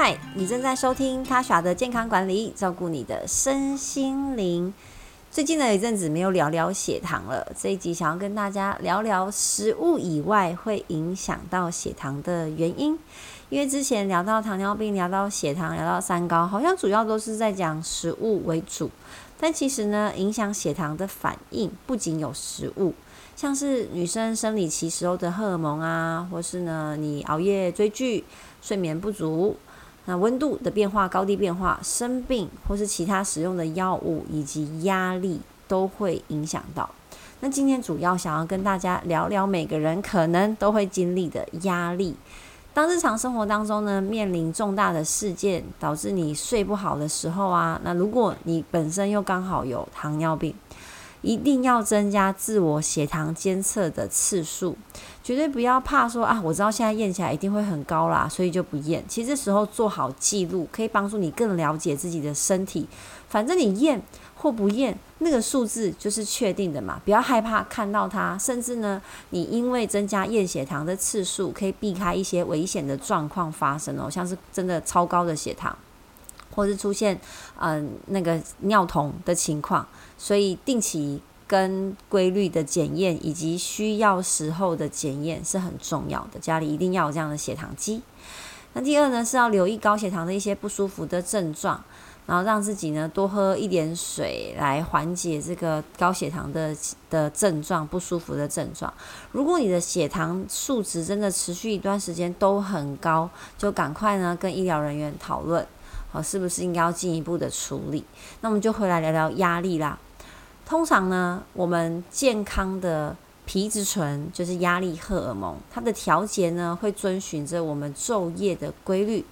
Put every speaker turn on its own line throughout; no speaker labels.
嗨，你正在收听他耍的健康管理，照顾你的身心灵。最近呢，有一阵子没有聊聊血糖了，这一集想要跟大家聊聊食物以外会影响到血糖的原因。因为之前聊到糖尿病、聊到血糖、聊到三高，好像主要都是在讲食物为主，但其实呢，影响血糖的反应不仅有食物，像是女生生理期时候的荷尔蒙啊，或是呢你熬夜追剧、睡眠不足。那温度的变化、高低变化、生病或是其他使用的药物以及压力都会影响到。那今天主要想要跟大家聊聊每个人可能都会经历的压力。当日常生活当中呢，面临重大的事件导致你睡不好的时候啊，那如果你本身又刚好有糖尿病。一定要增加自我血糖监测的次数，绝对不要怕说啊，我知道现在验起来一定会很高啦，所以就不验。其实这时候做好记录，可以帮助你更了解自己的身体。反正你验或不验，那个数字就是确定的嘛，不要害怕看到它。甚至呢，你因为增加验血糖的次数，可以避开一些危险的状况发生哦，像是真的超高的血糖。或是出现嗯、那个尿酮的情况，所以定期跟规律的检验以及需要时候的检验是很重要的。家里一定要有这样的血糖机。那第二呢，是要留意高血糖的一些不舒服的症状，然后让自己呢多喝一点水来缓解这个高血糖的的症状、不舒服的症状。如果你的血糖数值真的持续一段时间都很高，就赶快呢跟医疗人员讨论。好，是不是应该要进一步的处理？那我们就回来聊聊压力啦。通常呢，我们健康的皮质醇就是压力荷尔蒙，它的调节呢会遵循着我们昼夜的规律。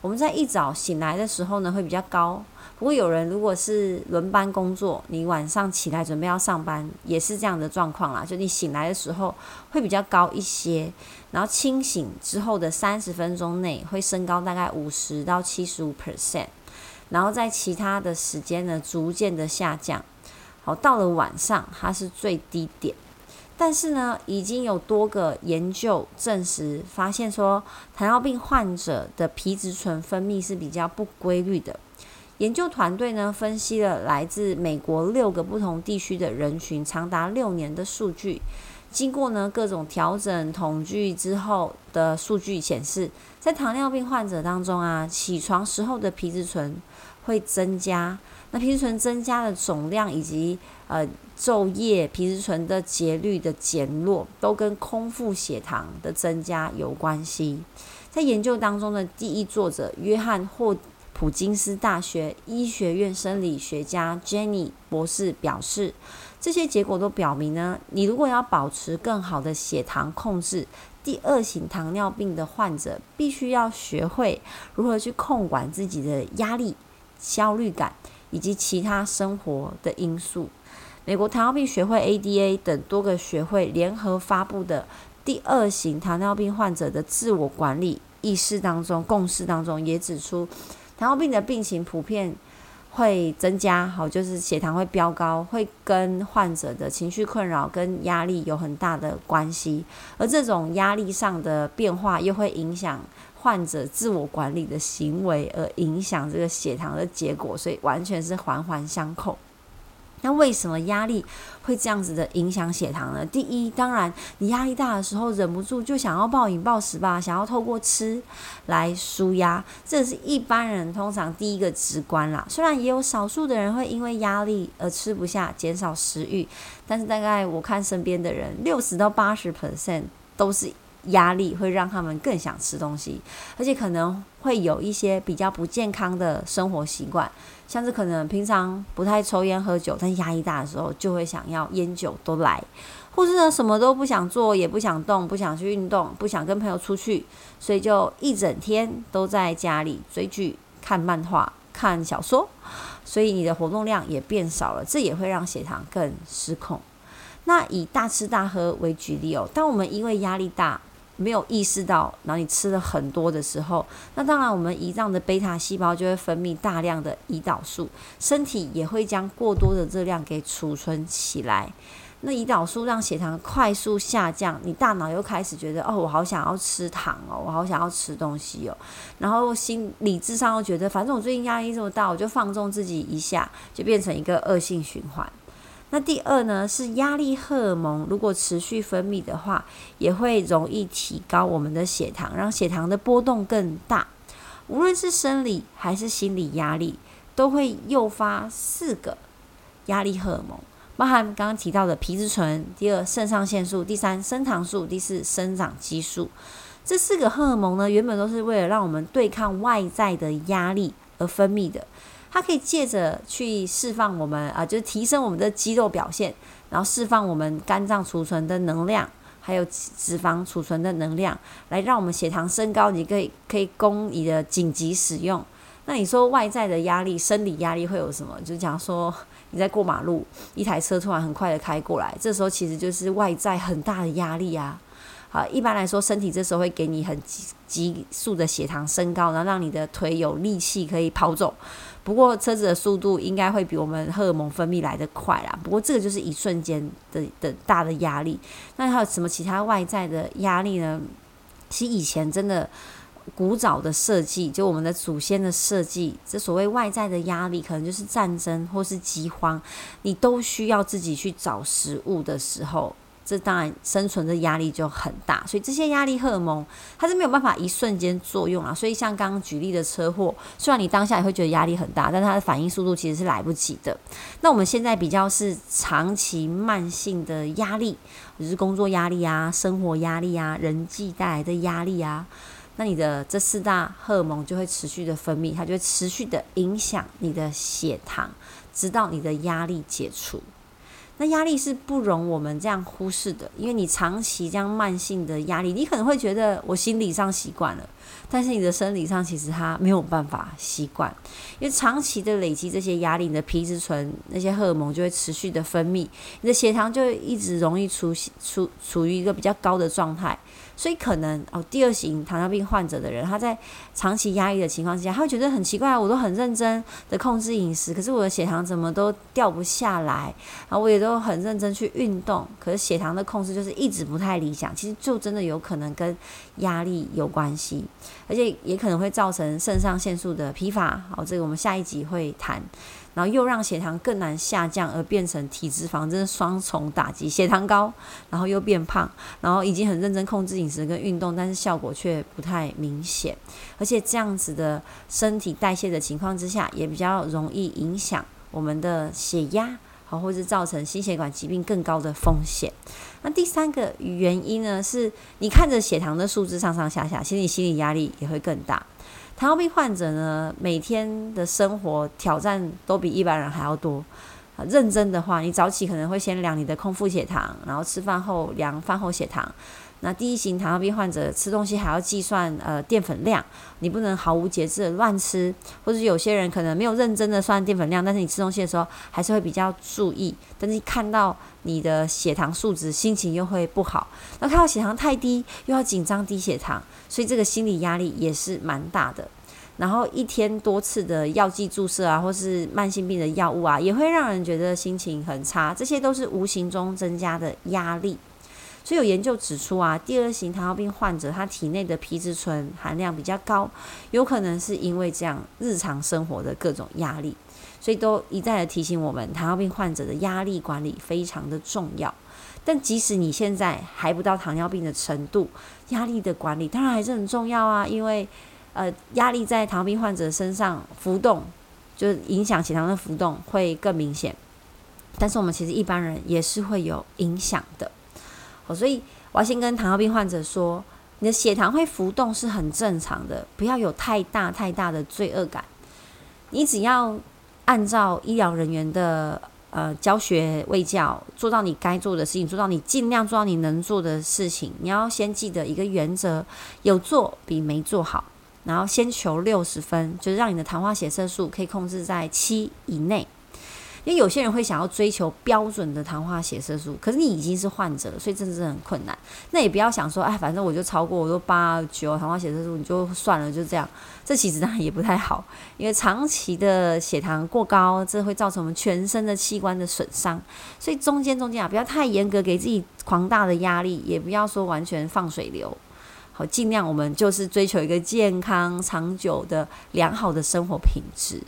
我们在一早醒来的时候呢，会比较高。不过有人如果是轮班工作，你晚上起来准备要上班，也是这样的状况啦。就你醒来的时候会比较高一些，然后清醒之后的三十分钟内会升高大概五十到七十五 percent，然后在其他的时间呢逐渐的下降。好，到了晚上它是最低点。但是呢，已经有多个研究证实，发现说糖尿病患者的皮质醇分泌是比较不规律的。研究团队呢，分析了来自美国六个不同地区的人群长达六年的数据，经过呢各种调整统计之后的数据显示，在糖尿病患者当中啊，起床时候的皮质醇会增加。那皮质醇增加的总量以及呃昼夜皮质醇的节律的减弱，都跟空腹血糖的增加有关系。在研究当中的第一作者约翰霍普金斯大学医学院生理学家 Jenny 博士表示，这些结果都表明呢，你如果要保持更好的血糖控制，第二型糖尿病的患者必须要学会如何去控管自己的压力、焦虑感。以及其他生活的因素，美国糖尿病学会 （ADA） 等多个学会联合发布的第二型糖尿病患者的自我管理意识当中，共识当中也指出，糖尿病的病情普遍会增加，好，就是血糖会飙高，会跟患者的情绪困扰跟压力有很大的关系，而这种压力上的变化又会影响。患者自我管理的行为而影响这个血糖的结果，所以完全是环环相扣。那为什么压力会这样子的影响血糖呢？第一，当然你压力大的时候，忍不住就想要暴饮暴食吧，想要透过吃来舒压，这是一般人通常第一个直观啦。虽然也有少数的人会因为压力而吃不下，减少食欲，但是大概我看身边的人，六十到八十 percent 都是。压力会让他们更想吃东西，而且可能会有一些比较不健康的生活习惯，像是可能平常不太抽烟喝酒，但压力大的时候就会想要烟酒都来，或是呢什么都不想做，也不想动，不想去运动，不想跟朋友出去，所以就一整天都在家里追剧、看漫画、看小说，所以你的活动量也变少了，这也会让血糖更失控。那以大吃大喝为举例哦，当我们因为压力大，没有意识到，然后你吃了很多的时候，那当然我们胰脏的贝塔细胞就会分泌大量的胰岛素，身体也会将过多的热量给储存起来。那胰岛素让血糖快速下降，你大脑又开始觉得哦，我好想要吃糖哦，我好想要吃东西哦，然后心理智上又觉得，反正我最近压力这么大，我就放纵自己一下，就变成一个恶性循环。那第二呢，是压力荷尔蒙，如果持续分泌的话，也会容易提高我们的血糖，让血糖的波动更大。无论是生理还是心理压力，都会诱发四个压力荷尔蒙，包含刚刚提到的皮质醇，第二肾上腺素，第三升糖素，第四生长激素。这四个荷尔蒙呢，原本都是为了让我们对抗外在的压力而分泌的。它可以借着去释放我们啊，就是提升我们的肌肉表现，然后释放我们肝脏储存的能量，还有脂肪储存的能量，来让我们血糖升高。你可以可以供你的紧急使用。那你说外在的压力，生理压力会有什么？就是讲说你在过马路，一台车突然很快的开过来，这时候其实就是外在很大的压力啊。好，一般来说，身体这时候会给你很急急速的血糖升高，然后让你的腿有力气可以跑走。不过车子的速度应该会比我们荷尔蒙分泌来的快啦。不过这个就是一瞬间的的大的压力。那还有什么其他外在的压力呢？其实以前真的古早的设计，就我们的祖先的设计，这所谓外在的压力，可能就是战争或是饥荒，你都需要自己去找食物的时候。这当然生存的压力就很大，所以这些压力荷尔蒙它是没有办法一瞬间作用啊。所以像刚刚举例的车祸，虽然你当下也会觉得压力很大，但它的反应速度其实是来不及的。那我们现在比较是长期慢性的压力，就是工作压力啊、生活压力啊、人际带来的压力啊，那你的这四大荷尔蒙就会持续的分泌，它就会持续的影响你的血糖，直到你的压力解除。那压力是不容我们这样忽视的，因为你长期这样慢性的压力，你可能会觉得我心理上习惯了，但是你的生理上其实它没有办法习惯，因为长期的累积这些压力，你的皮质醇那些荷尔蒙就会持续的分泌，你的血糖就一直容易处处处于一个比较高的状态。所以可能哦，第二型糖尿病患者的人，他在长期压抑的情况之下，他会觉得很奇怪，我都很认真的控制饮食，可是我的血糖怎么都掉不下来，然后我也都很认真去运动，可是血糖的控制就是一直不太理想。其实就真的有可能跟压力有关系，而且也可能会造成肾上腺素的疲乏。好，这个我们下一集会谈。然后又让血糖更难下降，而变成体脂肪，真的双重打击。血糖高，然后又变胖，然后已经很认真控制饮食跟运动，但是效果却不太明显。而且这样子的身体代谢的情况之下，也比较容易影响我们的血压，好，或是造成心血管疾病更高的风险。那第三个原因呢，是你看着血糖的数字上上下下，其实你心理压力也会更大。糖尿病患者呢，每天的生活挑战都比一般人还要多。认真的话，你早起可能会先量你的空腹血糖，然后吃饭后量饭后血糖。那第一型糖尿病患者吃东西还要计算呃淀粉量，你不能毫无节制的乱吃，或者有些人可能没有认真的算淀粉量，但是你吃东西的时候还是会比较注意，但是看到你的血糖数值，心情又会不好。那看到血糖太低，又要紧张低血糖，所以这个心理压力也是蛮大的。然后一天多次的药剂注射啊，或是慢性病的药物啊，也会让人觉得心情很差，这些都是无形中增加的压力。所以有研究指出啊，第二型糖尿病患者他体内的皮质醇含量比较高，有可能是因为这样日常生活的各种压力，所以都一再的提醒我们，糖尿病患者的压力管理非常的重要。但即使你现在还不到糖尿病的程度，压力的管理当然还是很重要啊，因为呃压力在糖尿病患者身上浮动，就影响血糖的浮动会更明显。但是我们其实一般人也是会有影响的。所以我要先跟糖尿病患者说，你的血糖会浮动是很正常的，不要有太大太大的罪恶感。你只要按照医疗人员的呃教学卫教，做到你该做的事情，做到你尽量做到你能做的事情。你要先记得一个原则：有做比没做好。然后先求六十分，就是让你的糖化血色素可以控制在七以内。因为有些人会想要追求标准的糖化血色素，可是你已经是患者了，所以真的是很困难。那也不要想说，哎，反正我就超过，我就八九糖化血色素，你就算了，就这样。这其实当然也不太好，因为长期的血糖过高，这会造成我们全身的器官的损伤。所以中间中间啊，不要太严格，给自己狂大的压力，也不要说完全放水流。尽量我们就是追求一个健康、长久的良好的生活品质。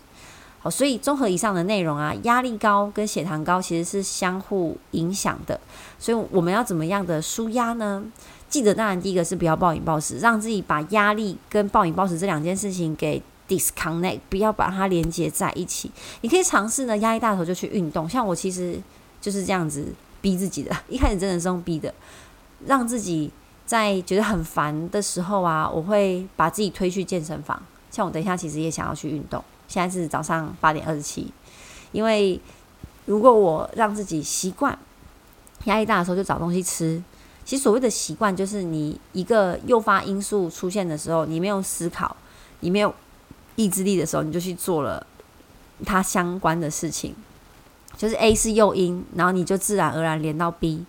好，所以综合以上的内容啊，压力高跟血糖高其实是相互影响的。所以我们要怎么样的舒压呢？记得，当然第一个是不要暴饮暴食，让自己把压力跟暴饮暴食这两件事情给 disconnect，不要把它连接在一起。你可以尝试呢，压力大的时候就去运动。像我其实就是这样子逼自己的，一开始真的是用逼的，让自己在觉得很烦的时候啊，我会把自己推去健身房。像我等一下其实也想要去运动。现在是早上八点二十七，因为如果我让自己习惯压力大的时候就找东西吃，其实所谓的习惯就是你一个诱发因素出现的时候，你没有思考，你没有意志力的时候，你就去做了它相关的事情，就是 A 是诱因，然后你就自然而然连到 B，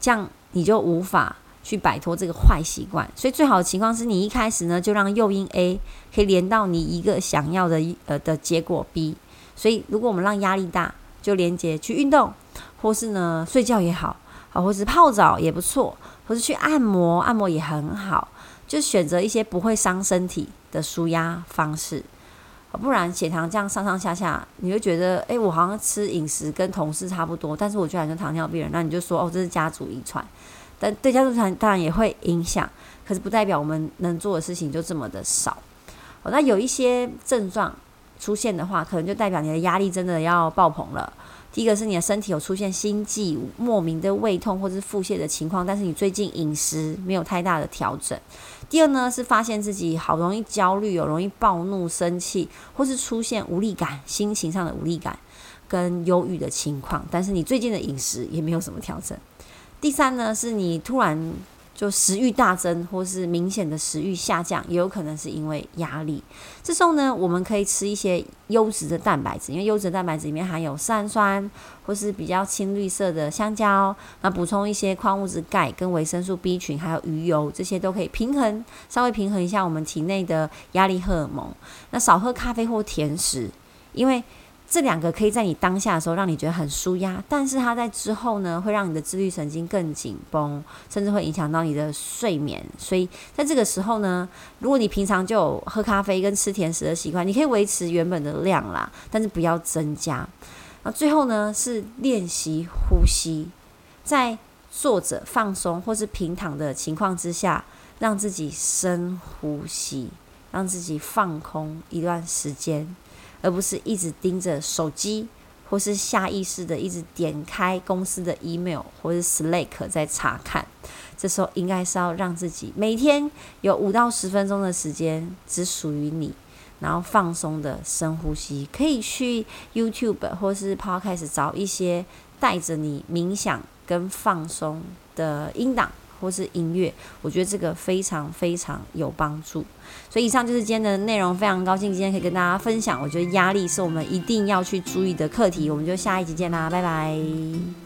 这样你就无法。去摆脱这个坏习惯，所以最好的情况是你一开始呢就让诱因 A 可以连到你一个想要的呃的结果 B。所以如果我们让压力大，就连接去运动，或是呢睡觉也好，啊，或是泡澡也不错，或是去按摩，按摩也很好，就选择一些不会伤身体的舒压方式。不然血糖这样上上下下，你会觉得，诶，我好像吃饮食跟同事差不多，但是我居然是糖尿病人，那你就说，哦，这是家族遗传。但对家族团当然也会影响，可是不代表我们能做的事情就这么的少。哦，那有一些症状出现的话，可能就代表你的压力真的要爆棚了。第一个是你的身体有出现心悸、莫名的胃痛或是腹泻的情况，但是你最近饮食没有太大的调整。第二呢，是发现自己好容易焦虑，有容易暴怒、生气，或是出现无力感、心情上的无力感跟忧郁的情况，但是你最近的饮食也没有什么调整。第三呢，是你突然就食欲大增，或是明显的食欲下降，也有可能是因为压力。这时候呢，我们可以吃一些优质的蛋白质，因为优质蛋白质里面含有色氨酸，或是比较青绿色的香蕉。那补充一些矿物质钙跟维生素 B 群，还有鱼油，这些都可以平衡，稍微平衡一下我们体内的压力荷尔蒙。那少喝咖啡或甜食，因为。这两个可以在你当下的时候让你觉得很舒压，但是它在之后呢，会让你的自律神经更紧绷，甚至会影响到你的睡眠。所以在这个时候呢，如果你平常就有喝咖啡跟吃甜食的习惯，你可以维持原本的量啦，但是不要增加。那最后呢，是练习呼吸，在坐着放松或是平躺的情况之下，让自己深呼吸，让自己放空一段时间。而不是一直盯着手机，或是下意识的一直点开公司的 email 或是 Slack 在查看。这时候应该是要让自己每天有五到十分钟的时间只属于你，然后放松的深呼吸。可以去 YouTube 或是 Podcast 找一些带着你冥想跟放松的音档。或是音乐，我觉得这个非常非常有帮助。所以以上就是今天的内容，非常高兴今天可以跟大家分享。我觉得压力是我们一定要去注意的课题。我们就下一集见啦，拜拜。